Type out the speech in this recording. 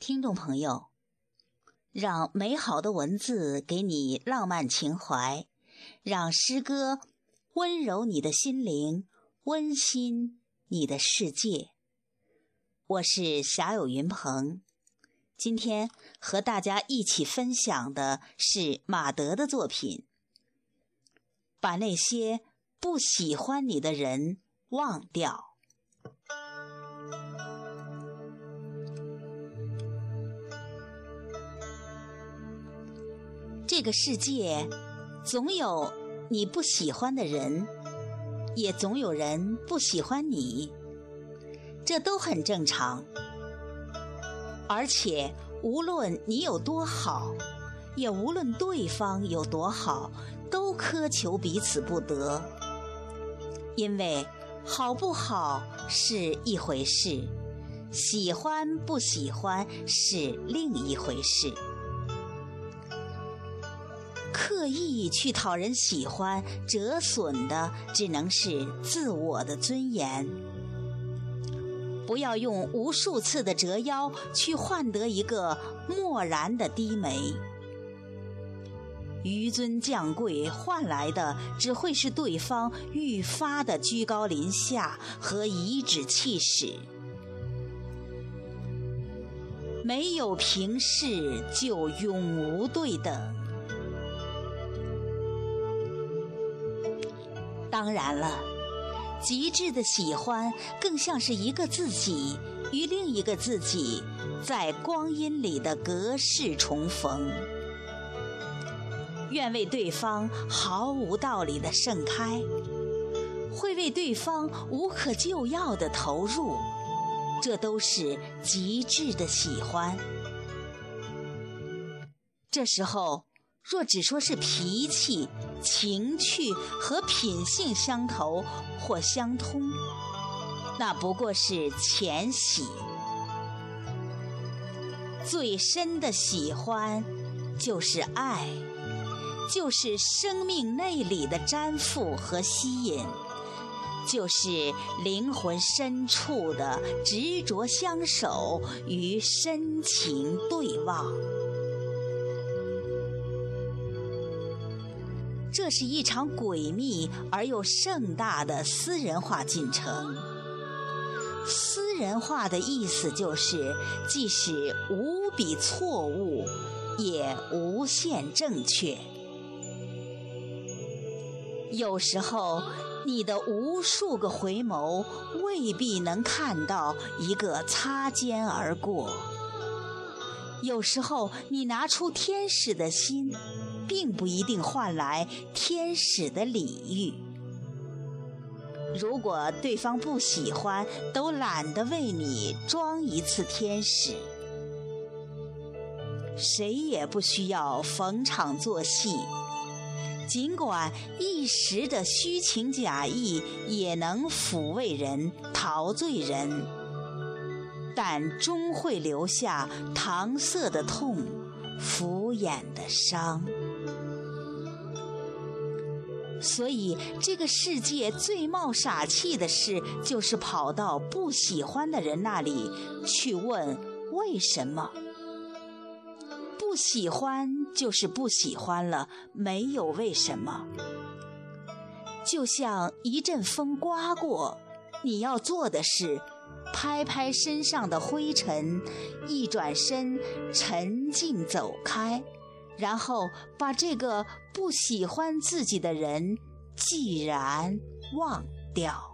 听众朋友，让美好的文字给你浪漫情怀，让诗歌温柔你的心灵，温馨你的世界。我是侠友云鹏，今天和大家一起分享的是马德的作品，把那些不喜欢你的人忘掉。这个世界总有你不喜欢的人，也总有人不喜欢你，这都很正常。而且，无论你有多好，也无论对方有多好，都苛求彼此不得。因为好不好是一回事，喜欢不喜欢是另一回事。刻意去讨人喜欢，折损的只能是自我的尊严。不要用无数次的折腰去换得一个漠然的低眉。纡尊降贵换来的只会是对方愈发的居高临下和颐指气使。没有平视，就永无对等。当然了，极致的喜欢更像是一个自己与另一个自己在光阴里的隔世重逢，愿为对方毫无道理的盛开，会为对方无可救药的投入，这都是极致的喜欢。这时候。若只说是脾气、情趣和品性相投或相通，那不过是浅喜。最深的喜欢，就是爱，就是生命内里的粘附和吸引，就是灵魂深处的执着相守与深情对望。这是一场诡秘而又盛大的私人化进程。私人化的意思就是，即使无比错误，也无限正确。有时候，你的无数个回眸未必能看到一个擦肩而过。有时候，你拿出天使的心。并不一定换来天使的礼遇。如果对方不喜欢，都懒得为你装一次天使。谁也不需要逢场作戏，尽管一时的虚情假意也能抚慰人、陶醉人，但终会留下搪塞的痛、敷衍的伤。所以，这个世界最冒傻气的事，就是跑到不喜欢的人那里去问为什么。不喜欢就是不喜欢了，没有为什么。就像一阵风刮过，你要做的是拍拍身上的灰尘，一转身，沉静走开。然后把这个不喜欢自己的人，既然忘掉。